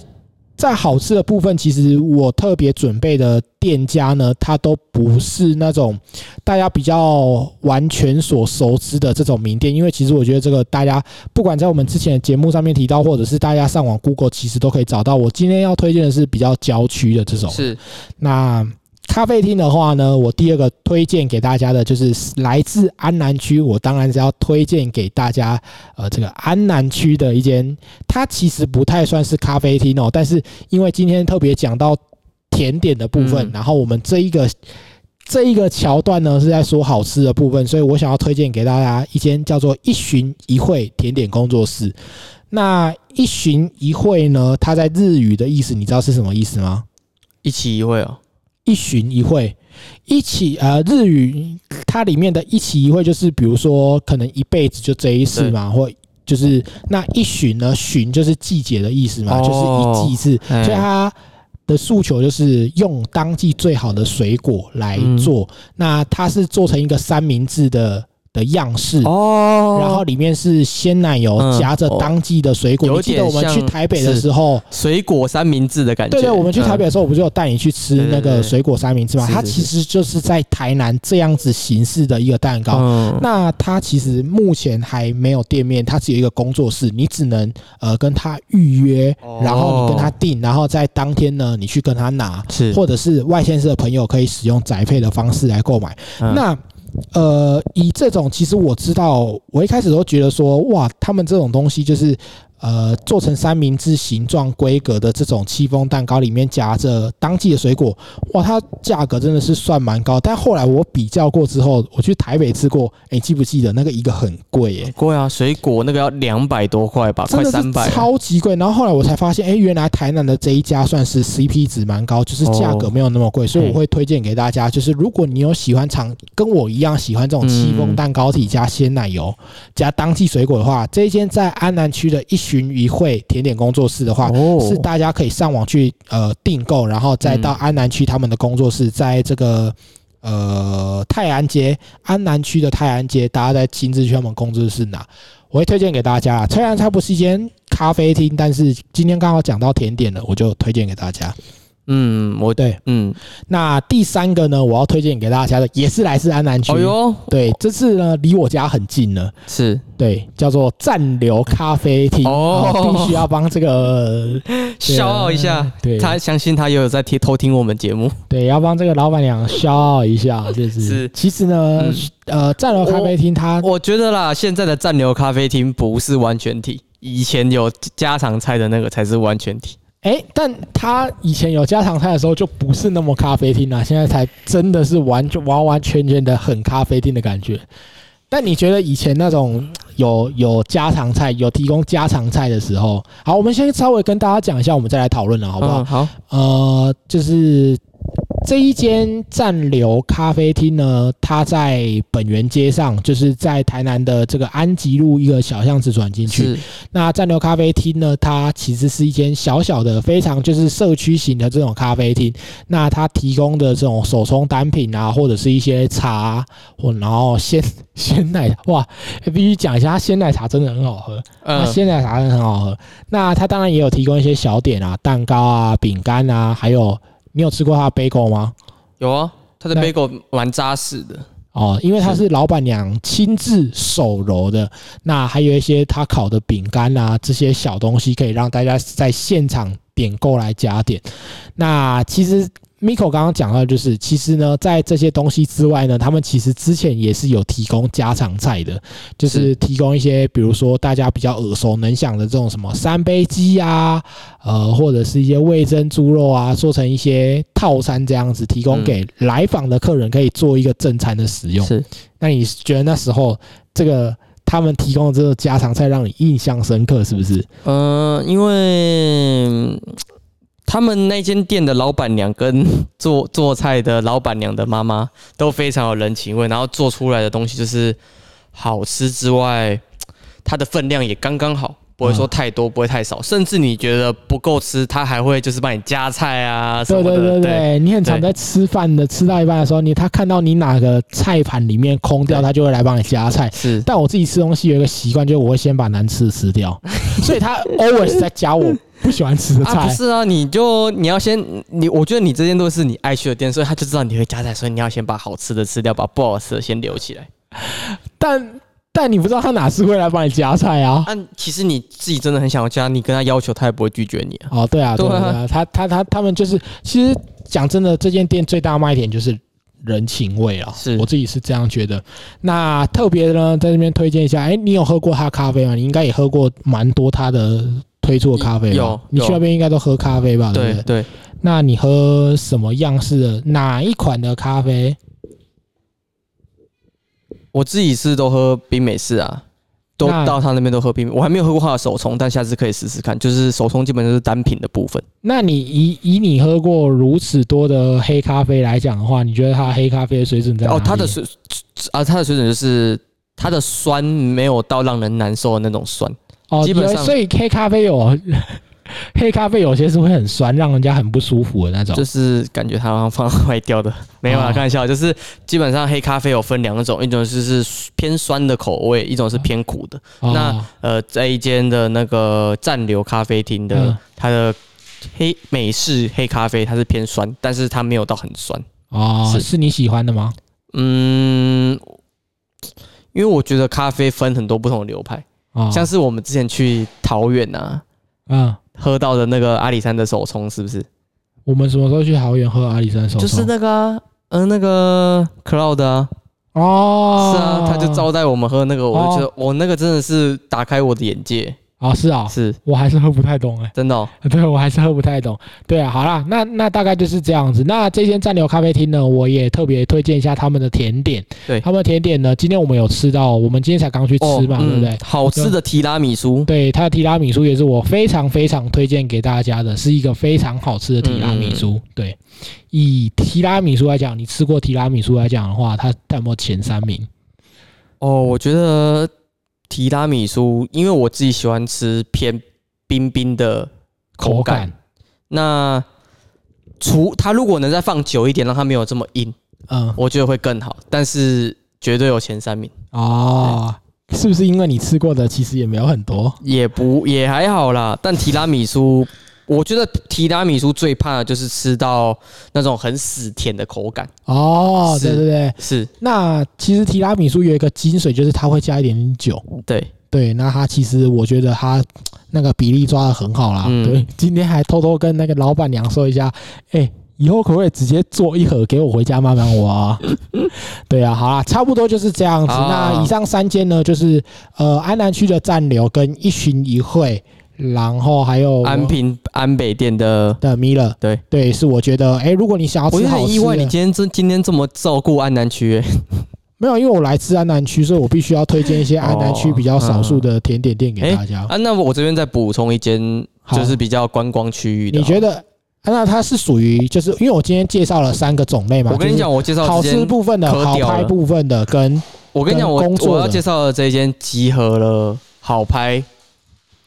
在好吃的部分，其实我特别准备的店家呢，它都不是那种大家比较完全所熟知的这种名店，因为其实我觉得这个大家不管在我们之前的节目上面提到，或者是大家上网 Google，其实都可以找到。我今天要推荐的是比较郊区的这种，是那咖啡厅的话呢，我第二个推荐给大家的就是来自安南区，我当然是要推荐给大家，呃，这个安南区的一间，它其实不太算是咖啡厅哦，但是因为今天特别讲到甜点的部分，嗯然后我们这一个。这一个桥段呢是在说好吃的部分，所以我想要推荐给大家一间叫做“一寻一会”甜点工作室。那一寻一会呢，它在日语的意思，你知道是什么意思吗？一期一会哦，一巡一会，一起呃日语它里面的一期一会就是比如说可能一辈子就这一次嘛，或就是那一巡呢巡就是季节的意思嘛，哦。就是一季一次，哎。所以它的诉求就是用当季最好的水果来做。那它是做成一个三明治的的样式。哦然后里面是鲜奶油嗯夹着当季的水果。记得我们去台北的时候，水果三明治的感觉。对对，我们去台北的时候，我不是有带你去吃那个水果三明治嘛？是是它其实就是在台南这样子形式的一个蛋糕。嗯，那它其实目前还没有店面，它只有一个工作室，你只能呃跟他预约，哦然后你跟他订，然后在当天呢你去跟他拿，是或者是外县市的朋友可以使用宅配的方式来购买。嗯那呃，以这种其实我知道，我一开始都觉得说，哇，他们这种东西就是呃做成三明治形状规格的这种戚风蛋糕，里面夹着当季的水果，哇，它价格真的是算蛮高。但后来我比较过之后，我去台北吃过，哎、记不记得那个一个很贵耶、贵啊，水果那个要两百多块吧，快三百。超级贵，然后后来我才发现，哎、原来台南的这一家算是 CP 值蛮高，就是价格哦没有那么贵，所以我会推荐给大家，就是如果你有喜欢尝跟我一样喜欢这种戚风嗯蛋糕体加鲜奶油、加当季水果的话，这一间在安南区的一寻一会甜点工作室的话，哦是大家可以上网去呃订购，然后再到嗯安南区他们的工作室，在这个呃泰安街安南区的泰安街，大家在亲自去他们工作室拿。我会推荐给大家啦。虽然它不是一间咖啡厅，但是今天刚好讲到甜点了，我就推荐给大家。嗯，我对，嗯，那第三个呢，我要推荐给大家的也是来自安南区。哦哟，对，这次呢离我家很近呢。是对，叫做暂留咖啡厅。哦哦，必须要帮这个 骄傲一下。对他相信他也有在听偷听我们节目。对，要帮这个老板娘骄傲一下，就是。是其实呢，嗯呃，暂留咖啡厅它我觉得啦，现在的暂留咖啡厅不是完全体，以前有家常菜的那个才是完全体。哎、但他以前有家常菜的时候就不是那么咖啡厅了，现在才真的是完全完完全全的很咖啡厅的感觉。但你觉得以前那种有有家常菜有提供家常菜的时候，好，我们先稍微跟大家讲一下，我们再来讨论了，好不好？嗯好，呃，就是这一间暂留咖啡厅呢，它在本源街上，就是在台南的这个安吉路一个小巷子转进去。那暂留咖啡厅呢，它其实是一间小小的、非常就是社区型的这种咖啡厅。那它提供的这种手冲单品啊，或者是一些茶，或然后鲜 鲜奶，哇，必须讲一下，它鲜奶茶真的很好喝。那嗯，鲜奶茶真的很好喝。那它当然也有提供一些小点啊，蛋糕啊、饼干啊，还有你有吃过他的 bagel 吗？有啊，他的那 bagel 蛮扎实的。哦，因为他是老板娘亲自手揉的，那还有一些他烤的饼干啊，这些小东西可以让大家在现场点购来加点。那其实 Miko 刚刚讲到，就是其实呢，在这些东西之外呢，他们其实之前也是有提供家常菜的，就是是提供一些比如说大家比较耳熟能详的这种什么三杯鸡啊，呃，或者是一些味噌猪肉啊，做成一些套餐这样子，提供嗯给来访的客人可以做一个正餐的使用。是，那你觉得那时候这个他们提供的这个家常菜让你印象深刻，是不是？嗯，因为嗯他们那间店的老板娘跟 做做菜的老板娘的妈妈都非常有人情味，然后做出来的东西就是好吃之外，它的分量也刚刚好。不会说太多，不会太少，甚至你觉得不够吃，他还会就是帮你加菜啊什对么的。对对对，你很常在吃饭的吃到一半的时候，你他看到你哪个菜盘里面空掉，对他就会来帮你加菜。是但我自己吃东西有一个习惯，就是我会先把难吃的吃掉，所以他 always 在加我不喜欢吃的啊，菜不。是啊，你就你要先你，我觉得你这间都是你爱去的店，所以他就知道你会加菜，所以你要先把好吃的吃掉，把不好吃的先留起来。但但你不知道他哪次会来帮你加菜啊？啊，其实你自己真的很想要加，你跟他要求，他也不会拒绝你啊。哦，对啊，对啊，对啊对啊，他他他他们就是，其实讲真的，这间店最大卖点就是人情味啊，是我自己是这样觉得。那特别的呢，在这边推荐一下，哎，你有喝过他咖啡吗？你应该也喝过蛮多他的推出的咖啡吧有你去那边应该都喝咖啡吧？对对？那你喝什么样式的？哪一款的咖啡？我自己是都喝冰美式啊，都到他那边都喝冰美，我还没有喝过他的手冲，但下次可以试试看。就是手冲基本上是单品的部分，那你以以你喝过如此多的黑咖啡来讲的话，你觉得它黑咖啡的水准在哪？哦，它的水啊，它的水准就是它的酸没有到让人难受的那种酸。哦，基本上所以黑咖啡有 黑咖啡有些是会很酸，让人家很不舒服的那种。就是感觉它好像放坏掉的，没有啊，哦开玩笑，就是基本上黑咖啡有分两种，一种就是偏酸的口味，一种是偏苦的。哦那呃，在一间的那个暂留咖啡厅的、嗯它的黑美式黑咖啡，它是偏酸，但是它没有到很酸。哦，是是你喜欢的吗？嗯，因为我觉得咖啡分很多不同的流派，哦，像是我们之前去桃园啊嗯，喝到的那个阿里山的手冲，是不是？我们什么时候去桃园喝阿里山手冲？就是那个啊，呃，那个 Cloud 啊，哦，是啊，他就招待我们喝那个，我就觉得我那个真的是打开我的眼界，哦，是啊，是我还是喝不太懂哎、真的哦、对我还是喝不太懂。对啊，好啦，那那大概就是这样子。那这间暂留咖啡厅呢，我也特别推荐一下他们的甜点。对他们的甜点呢，今天我们有吃到，我们今天才刚去吃嘛，对不对？嗯好吃的提拉米苏，对，它的提拉米苏也是我非常非常推荐给大家的，是一个非常好吃的提拉米苏。嗯对，以提拉米苏来讲，你吃过提拉米苏来讲的话，它它有没有前三名？哦，我觉得提拉米苏，因为我自己喜欢吃偏冰冰的口感，那除它如果能再放久一点，让它没有这么硬，嗯，我觉得会更好。但是绝对有前三名，哦，是不是因为你吃过的其实也没有很多？也不也还好啦。但提拉米苏，我觉得提拉米苏最怕的就是吃到那种很死甜的口感，哦，是对对对。是那其实提拉米苏有一个精髓，就是它会加一点点酒。对，对，那它其实我觉得它那个比例抓的很好啦。嗯对，今天还偷偷跟那个老板娘说一下，哎、以后可不可以直接做一盒给我回家慢慢挖、啊？对啊，好啦，差不多就是这样子。那以上三间呢，就是呃安南区的暂留跟一巡一会，然后还有安平安北店的。的米勒。对对，是我觉得，哎、如果你想要吃好吃点意外，你，今天这今天这么照顾安南区、欸，没有，因为我来自安南区，所以我必须要推荐一些安南区比较少数的甜点店给大家。啊，那我这边再补充一间，就是比较观光区域的。你觉？得，啊那它是属于就是因为我今天介绍了三个种类嘛，我跟你讲，我介绍这间，吃部分的、好拍部分的跟我跟你讲，我工作的我要介绍的这一间集合了好拍、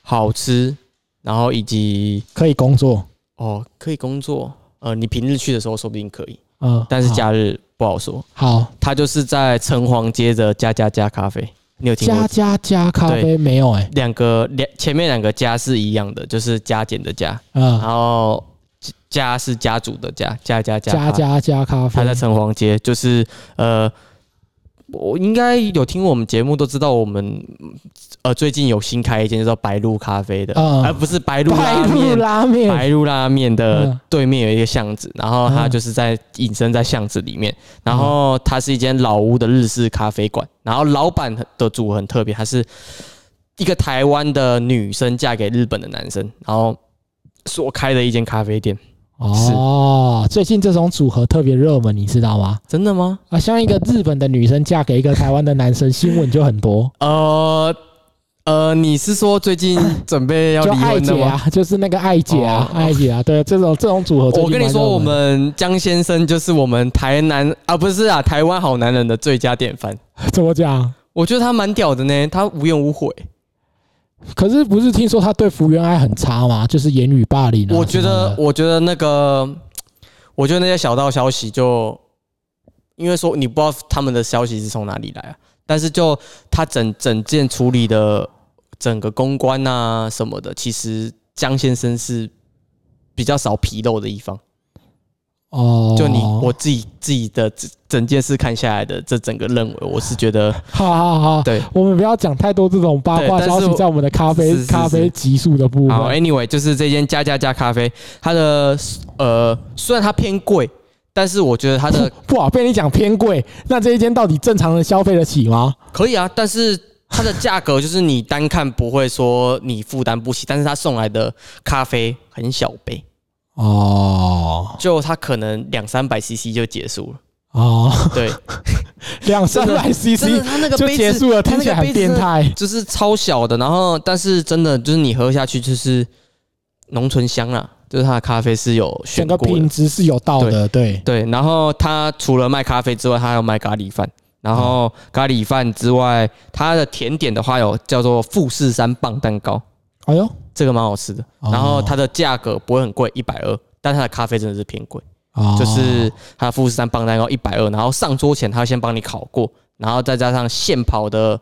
好吃，然后以及可以工作，哦可以工作。呃，你平日去的时候说不定可以，嗯，但是假日不好说。好。它就是在城隍街的加加加咖啡，你有听过？加？加加咖啡没有哎、两个两前面两个加是一样的，就是加减的加，嗯。然，后加是家族的家，家家家咖啡。加加加咖啡。他在城隍街，就是呃，我应该有听我们节目都知道，我们呃最近有新开一间叫做白鹿咖啡的，嗯而不是白鹿白鹿拉面。拉面，白鹿拉面的嗯对面有一个巷子，然后它嗯就是在隐身在巷子里面，然后它是一间老屋的日式咖啡馆，然后老板的组合很特别，他是一个台湾的女生嫁给日本的男生，然后所开的一间咖啡店，哦，最近这种组合特别热门，你知道吗？真的吗？啊，像一个日本的女生嫁给一个台湾的男生，新闻就很多。呃呃，你是说最近准备要就离婚的吗？爱姐啊，就是那个爱姐啊，哦爱姐啊，对，这种这种组合我跟你说，我们江先生就是我们台南啊，不是啊，台湾好男人的最佳典范。怎么讲？我觉得他蛮屌的呢，他无怨无悔。可是不是听说他对福原爱很差吗？就是言语霸凌啊。我觉得我觉得那个，我觉得那些小道消息就，因为说你不知道他们的消息是从哪里来啊，但是就他整整件处理的整个公关啊什么的，其实江先生是比较少纰漏的一方。哦，就你我自己自己的整整件事看下来的这整个认为，我是觉得 好好好，对。我们不要讲太多这种八卦消息在我们的咖啡咖啡级数的部好分。，anyway，就是这间加加加咖啡，它的呃虽然它偏贵，但是我觉得它的不好被你讲偏贵，那这一间到底正常人消费得起吗？可以啊，但是它的价格就是你单看不会说你负担不起，但是它送来的咖啡很小杯，哦。就它可能两三百 CC 就结束了。哦，对，两三百真的 CC 它那个就杯子结束了，它那听起来很个变态。就是超小的，然后但是真的就是你喝下去就是浓醇香啦，就是它的咖啡是有选整个过的。品质是有道的，对，对，然后它除了卖咖啡之外，它还有卖咖喱饭。然后咖喱饭之外，它的甜点的话有叫做富士山棒蛋糕，哎呦，这个蛮好吃的。哦。然后它的价格不会很贵，一百二，但它的咖啡真的是偏贵，哦。就是它的富士山棒蛋糕一百二，然后上桌前它会先帮你烤过，然后再加上现跑的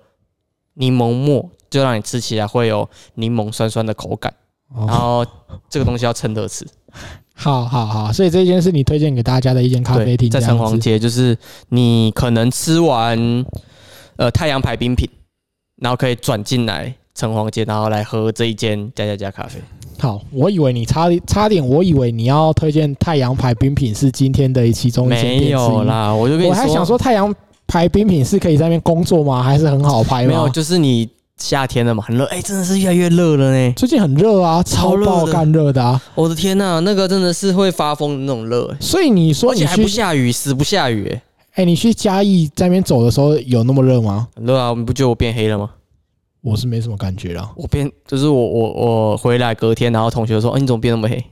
柠檬末，就让你吃起来会有柠檬酸酸的口感。然哦，后这个东西要趁热吃，好好好，所以这间是你推荐给大家的一间咖啡，厅，在城隍街，就是你可能吃完呃太阳牌冰品，然后可以转进来城隍街，然后来喝这一间加加加咖啡。好，我以为你差差点，我以为你要推荐太阳牌冰品是今天的其中一间店之没一有啦，我就跟你我还想说太阳牌冰品是可以在那边工作吗？还是很好拍吗？没有，就是你夏天了嘛，很热，哎、真的是越来越热了呢。最近很热啊，超爆干热的啊。我的天呐、那个真的是会发疯的那种热、哎所以你说你还不去，下雨，死不下雨、哎，哎，你去嘉义在那边走的时候有那么热吗？很热啊！你不觉得我变黑了吗？我是没什么感觉啦。我变就是我我我回来隔天，然后同学说，哦，你怎么变那么黑？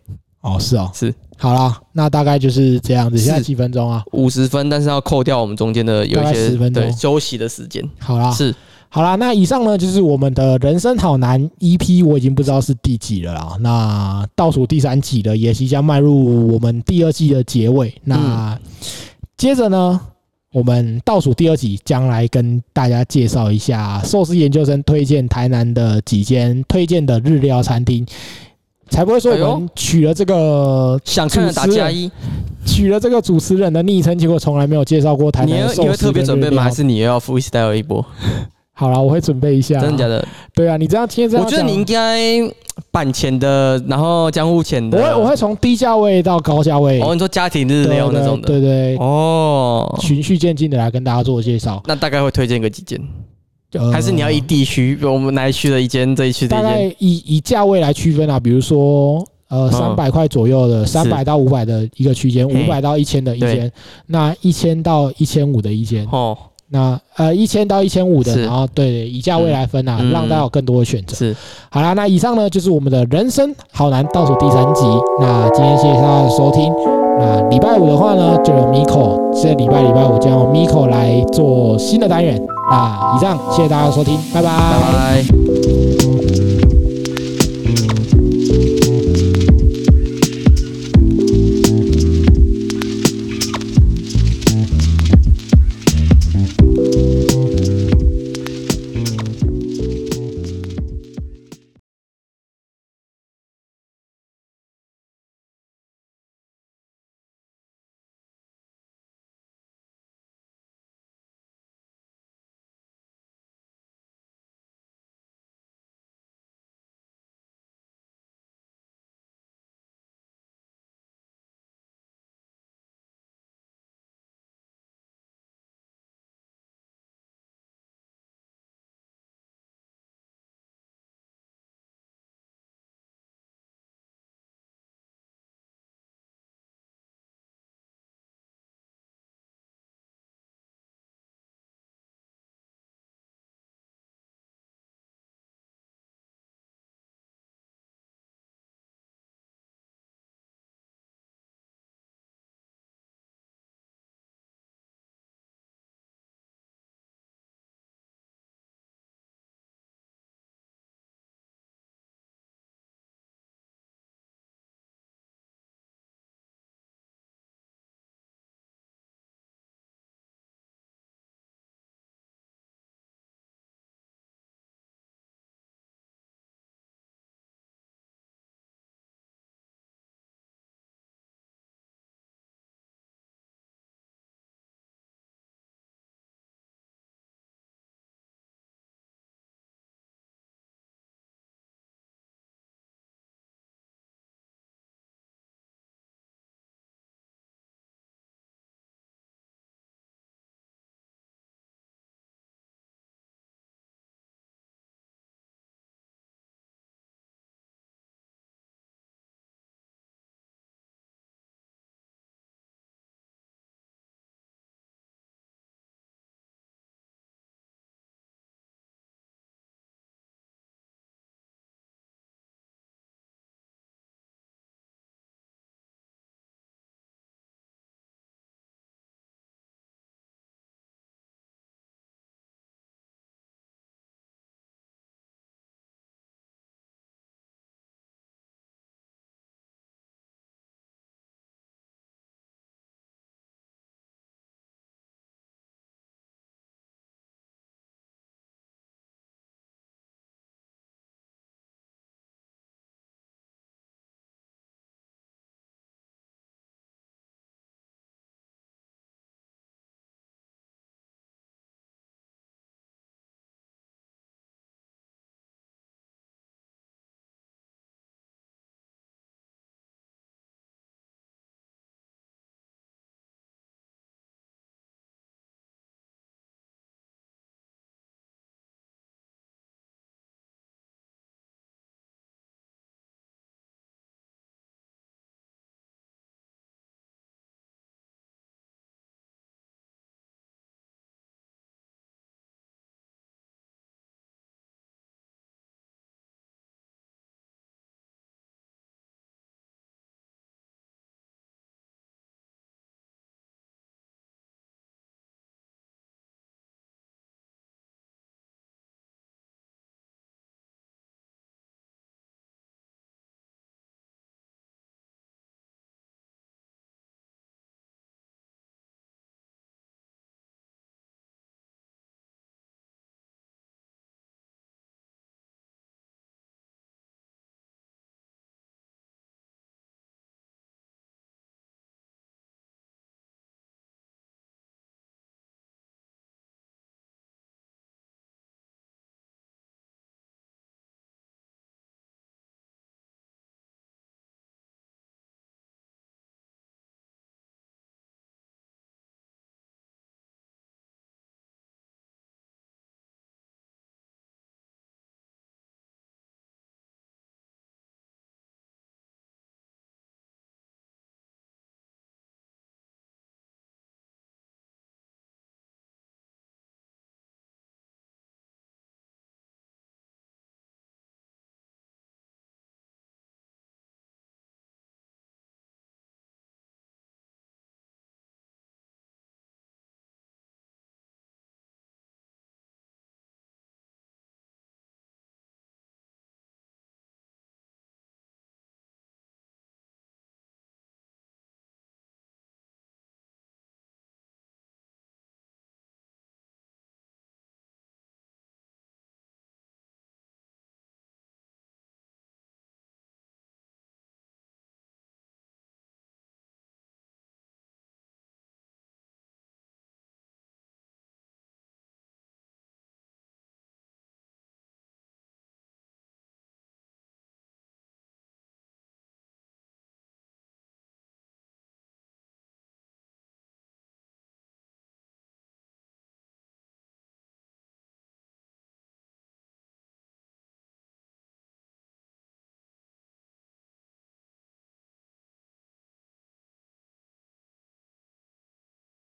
哦，是哦，是好啦，那大概就是这样子。是现在几分钟啊？五十分，但是要扣掉我们中间的有一些10分休息的时间。好啦，是好啦，那以上呢就是我们的人生好难 EP，我已经不知道是第几了啦。那倒数第三集了，也即将迈入我们第二季的结尾。那接着呢，我们倒数第二集将来跟大家介绍一下寿司研究生推荐台南的几间推荐的日料餐厅。才不会说我们取了这个想看的打加一，取了这个主持人的昵称，结果从来没有介绍过台南寿司会你会特别准备吗？还是你又要 freestyle 一波？好了，我会准备一下。真的假？的？对啊，你这样今天这样讲，我觉得你应该板前的，然后江户前的。我会我会从低价位到高价位，哦，你说家庭日料那种的。对对，对哦，循序渐进的来跟大家做介绍。那大概会推荐个几间？呃还是你要以地区，我们哪一区的一间，这一区的大一间？概以以价位来区分啊？比如说呃嗯三百块左右的，三百到五百的一个区间，五百到一千的一间，那一千到一千五的一间，哦，那呃一千到一千五的，是然后对以价位来分啊，嗯让大家有更多的选择。是好啦，那以上呢就是我们的人生好难倒数第三集。那今天谢谢大家的收听。那礼拜五的话呢，就由 Miko，这礼拜礼拜五将由 Miko 来做新的单元。那以上，谢谢大家的收听，拜拜拜拜。